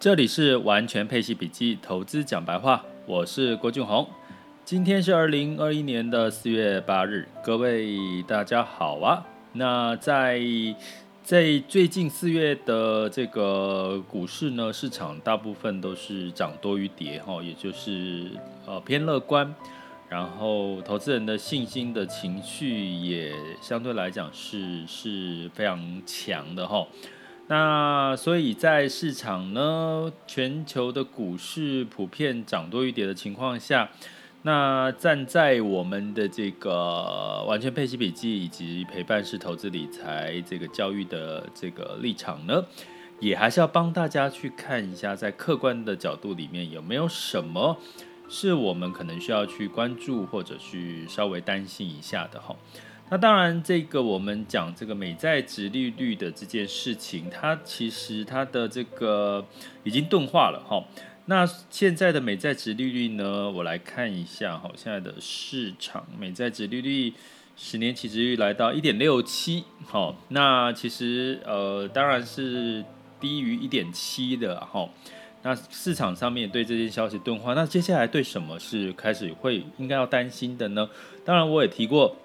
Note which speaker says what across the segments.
Speaker 1: 这里是完全配息笔记投资讲白话，我是郭俊宏。今天是二零二一年的四月八日，各位大家好啊。那在在最近四月的这个股市呢，市场大部分都是涨多于跌哈，也就是呃偏乐观，然后投资人的信心的情绪也相对来讲是是非常强的哈。那所以在市场呢，全球的股市普遍涨多于跌的情况下，那站在我们的这个完全配息笔记以及陪伴式投资理财这个教育的这个立场呢，也还是要帮大家去看一下，在客观的角度里面有没有什么是我们可能需要去关注或者去稍微担心一下的哈。那当然，这个我们讲这个美债殖利率的这件事情，它其实它的这个已经钝化了哈。那现在的美债殖利率呢，我来看一下哈，现在的市场美债殖利率十年期殖利率来到一点六七，好，那其实呃当然是低于一点七的哈。那市场上面对这件消息钝化，那接下来对什么是开始会应该要担心的呢？当然我也提过。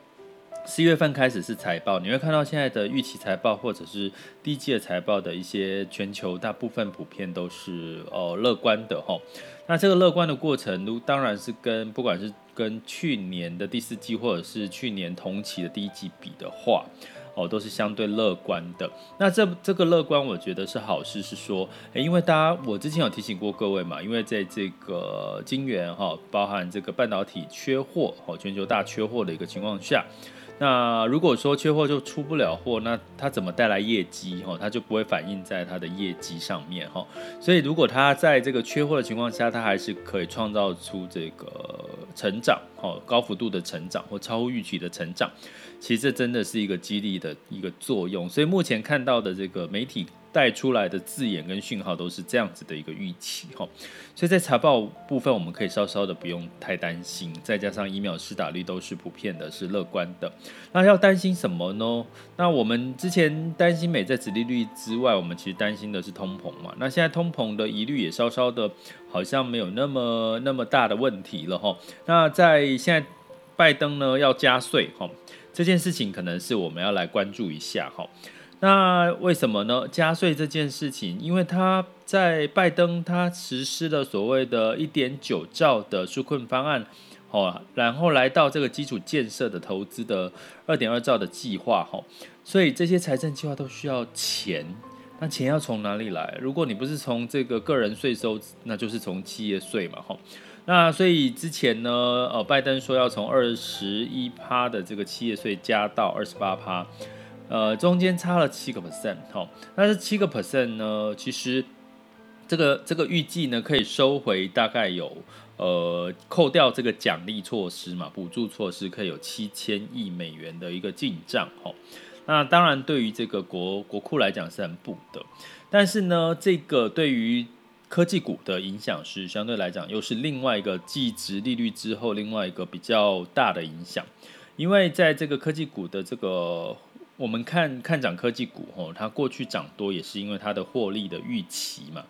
Speaker 1: 四月份开始是财报，你会看到现在的预期财报或者是第一季的财报的一些全球大部分普遍都是呃乐观的哈。那这个乐观的过程，如当然是跟不管是跟去年的第四季或者是去年同期的第一季比的话，哦都是相对乐观的。那这这个乐观，我觉得是好事，是说，诶，因为大家我之前有提醒过各位嘛，因为在这个晶圆哈，包含这个半导体缺货，哦全球大缺货的一个情况下。那如果说缺货就出不了货，那它怎么带来业绩？哈，它就不会反映在它的业绩上面哈。所以如果它在这个缺货的情况下，它还是可以创造出这个成长，哈，高幅度的成长或超乎预期的成长。其实这真的是一个激励的一个作用。所以目前看到的这个媒体。带出来的字眼跟讯号都是这样子的一个预期哈，所以在财报部分我们可以稍稍的不用太担心，再加上疫苗施打率都是普遍的，是乐观的。那要担心什么呢？那我们之前担心美债殖利率之外，我们其实担心的是通膨嘛。那现在通膨的疑虑也稍稍的，好像没有那么那么大的问题了哈。那在现在拜登呢要加税哈，这件事情可能是我们要来关注一下哈。那为什么呢？加税这件事情，因为他在拜登他实施了所谓的一点九兆的纾困方案，哦，然后来到这个基础建设的投资的二点二兆的计划，哈，所以这些财政计划都需要钱。那钱要从哪里来？如果你不是从这个个人税收，那就是从企业税嘛，哈。那所以之前呢，呃，拜登说要从二十一趴的这个企业税加到二十八趴。呃，中间差了七个 percent，好，但是七个 percent 呢，其实这个这个预计呢，可以收回大概有呃扣掉这个奖励措施嘛，补助措施可以有七千亿美元的一个进账，哈，那当然对于这个国国库来讲是很补的，但是呢，这个对于科技股的影响是相对来讲又是另外一个继值利率之后另外一个比较大的影响，因为在这个科技股的这个。我们看看涨科技股，吼，它过去涨多也是因为它的获利的预期嘛。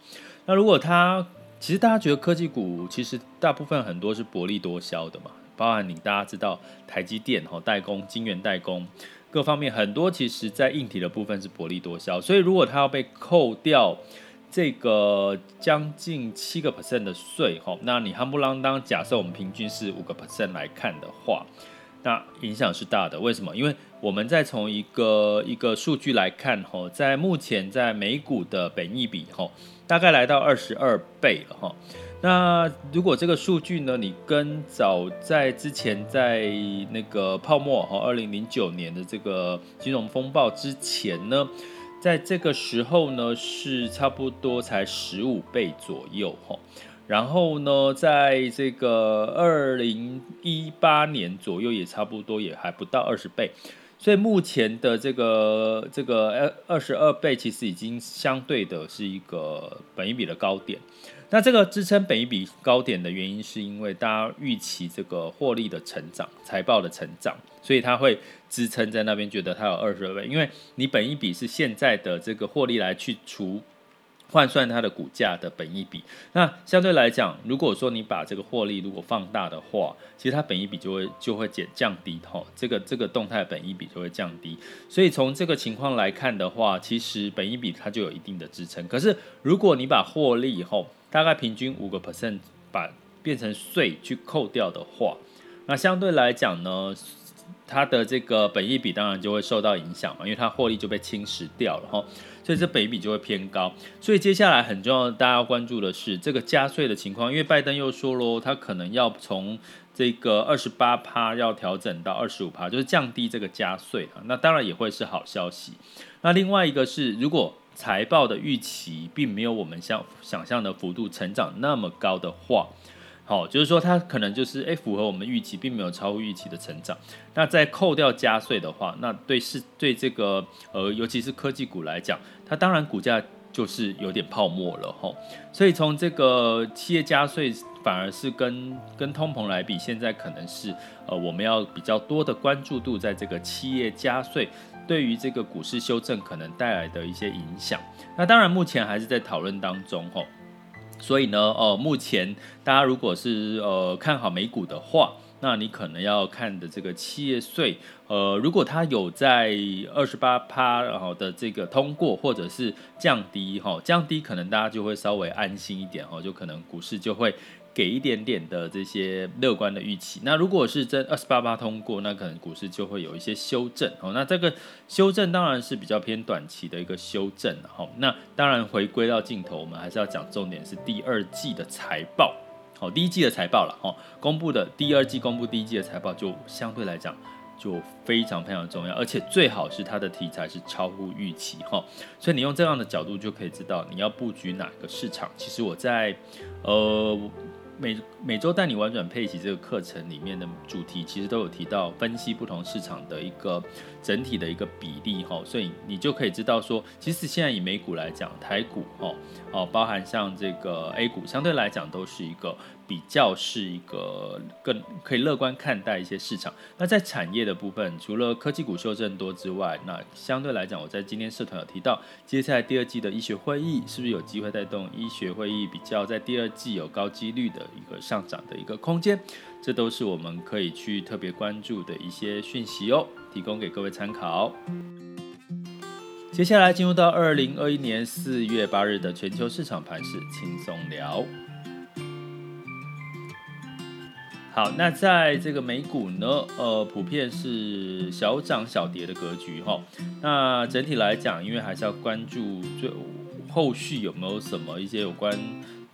Speaker 1: 那如果它，其实大家觉得科技股其实大部分很多是薄利多销的嘛，包含你大家知道台积电吼代工、晶圆代工各方面很多，其实在硬体的部分是薄利多销。所以如果它要被扣掉这个将近七个 percent 的税，吼，那你夯不啷当假设我们平均是五个 percent 来看的话。那影响是大的，为什么？因为我们再从一个一个数据来看，吼，在目前在美股的本益比，吼，大概来到二十二倍了，哈。那如果这个数据呢，你跟早在之前在那个泡沫，哈，二零零九年的这个金融风暴之前呢，在这个时候呢，是差不多才十五倍左右，哈。然后呢，在这个二零一八年左右，也差不多也还不到二十倍，所以目前的这个这个二二十二倍，其实已经相对的是一个本一比的高点。那这个支撑本一比高点的原因，是因为大家预期这个获利的成长、财报的成长，所以它会支撑在那边，觉得它有二十二倍，因为你本一比是现在的这个获利来去除。换算它的股价的本益比，那相对来讲，如果说你把这个获利如果放大的话，其实它本益比就会就会减降低吼，这个这个动态本益比就会降低。所以从这个情况来看的话，其实本益比它就有一定的支撑。可是如果你把获利以后大概平均五个 percent 把变成税去扣掉的话，那相对来讲呢，它的这个本益比当然就会受到影响嘛，因为它获利就被侵蚀掉了哈。所以这本益比就会偏高，所以接下来很重要，大家要关注的是这个加税的情况，因为拜登又说喽，他可能要从这个二十八趴要调整到二十五趴，就是降低这个加税啊，那当然也会是好消息。那另外一个是，如果财报的预期并没有我们想想象的幅度成长那么高的话。好，就是说它可能就是诶符合我们预期，并没有超乎预期的成长。那在扣掉加税的话，那对是对这个呃，尤其是科技股来讲，它当然股价就是有点泡沫了吼。所以从这个企业加税，反而是跟跟通膨来比，现在可能是呃我们要比较多的关注度在这个企业加税对于这个股市修正可能带来的一些影响。那当然目前还是在讨论当中吼。所以呢，呃，目前大家如果是呃看好美股的话，那你可能要看的这个企业税，呃，如果它有在二十八趴然后的这个通过或者是降低哈，降低可能大家就会稍微安心一点哈，就可能股市就会。给一点点的这些乐观的预期。那如果是真二十八八通过，那可能股市就会有一些修正哦。那这个修正当然是比较偏短期的一个修正了哈。那当然回归到镜头，我们还是要讲重点是第二季的财报。好，第一季的财报了哈，公布的第二季公布第一季的财报就相对来讲就非常非常重要，而且最好是它的题材是超乎预期哈。所以你用这样的角度就可以知道你要布局哪个市场。其实我在呃。每每周带你玩转配息这个课程里面的主题，其实都有提到分析不同市场的一个整体的一个比例哈，所以你就可以知道说，其实现在以美股来讲，台股哦哦，包含像这个 A 股，相对来讲都是一个。比较是一个更可以乐观看待一些市场。那在产业的部分，除了科技股修正多之外，那相对来讲，我在今天社团有提到，接下来第二季的医学会议是不是有机会带动医学会议比较在第二季有高几率的一个上涨的一个空间？这都是我们可以去特别关注的一些讯息哦，提供给各位参考。接下来进入到二零二一年四月八日的全球市场盘势轻松聊。好，那在这个美股呢，呃，普遍是小涨小跌的格局哈。那整体来讲，因为还是要关注最后续有没有什么一些有关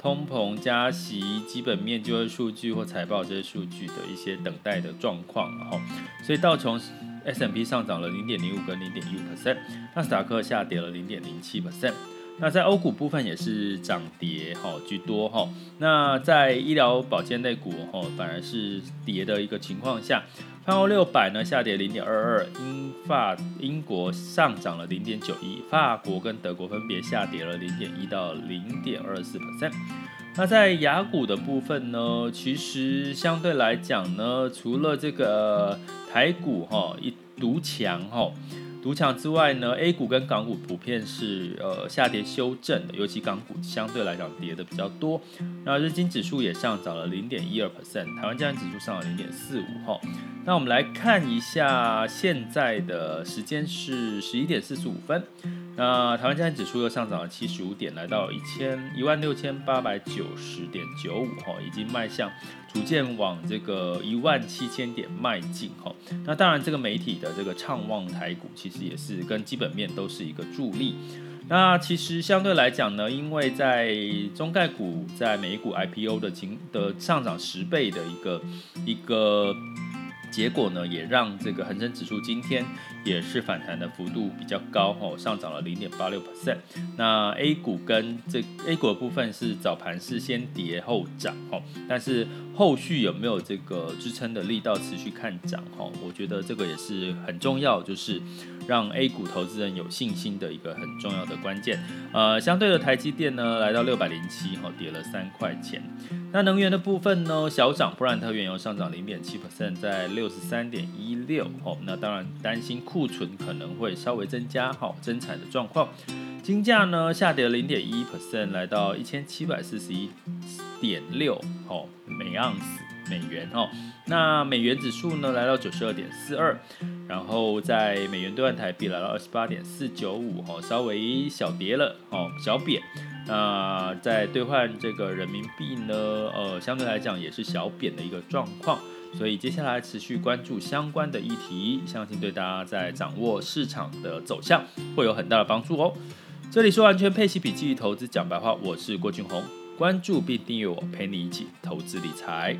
Speaker 1: 通膨、加息、基本面就业数据或财报这些数据的一些等待的状况哈。所以道琼 S&P 上涨了零点零五跟零点一五 percent，纳斯达克下跌了零点零七 percent。那在欧股部分也是涨跌哈居多哈，那在医疗保健类股哈反而是跌的一个情况下，泛欧六百呢下跌零点二二，英法英国上涨了零点九一，法国跟德国分别下跌了零点一到零点二四 percent。那在雅股的部分呢，其实相对来讲呢，除了这个台股哈一堵墙哈。独强之外呢，A 股跟港股普遍是呃下跌修正的，尤其港股相对来讲跌的比较多。那日经指数也上涨了零点一二 percent，台湾加权指数上了零点四五哈。那我们来看一下，现在的时间是十一点四十五分。那台湾加权指数又上涨了七十五点，来到一千一万六千八百九十点九五哈，已经迈向。逐渐往这个一万七千点迈进哈，那当然这个媒体的这个畅望台股，其实也是跟基本面都是一个助力。那其实相对来讲呢，因为在中概股在美股 IPO 的情的上涨十倍的一个一个。结果呢，也让这个恒生指数今天也是反弹的幅度比较高哦，上涨了零点八六 percent。那 A 股跟这 A 股的部分是早盘是先跌后涨哦，但是后续有没有这个支撑的力道持续看涨哦？我觉得这个也是很重要，就是让 A 股投资人有信心的一个很重要的关键。呃，相对的台积电呢，来到六百零七哦，跌了三块钱。那能源的部分呢，小涨，布兰特原油上涨零点七 percent，在六十三点一六。哦，那当然担心库存可能会稍微增加，哈，增产的状况。金价呢下跌零点一 percent，来到一千七百四十一点六哦每盎司美元哦。那美元指数呢来到九十二点四二，然后在美元兑换台币来到二十八点四九五哦，稍微小跌了哦，小贬。那在兑换这个人民币呢，呃，相对来讲也是小贬的一个状况。所以接下来持续关注相关的议题，相信对大家在掌握市场的走向会有很大的帮助哦。这里是完全配息笔记投资讲白话，我是郭俊宏，关注并订阅我，陪你一起投资理财。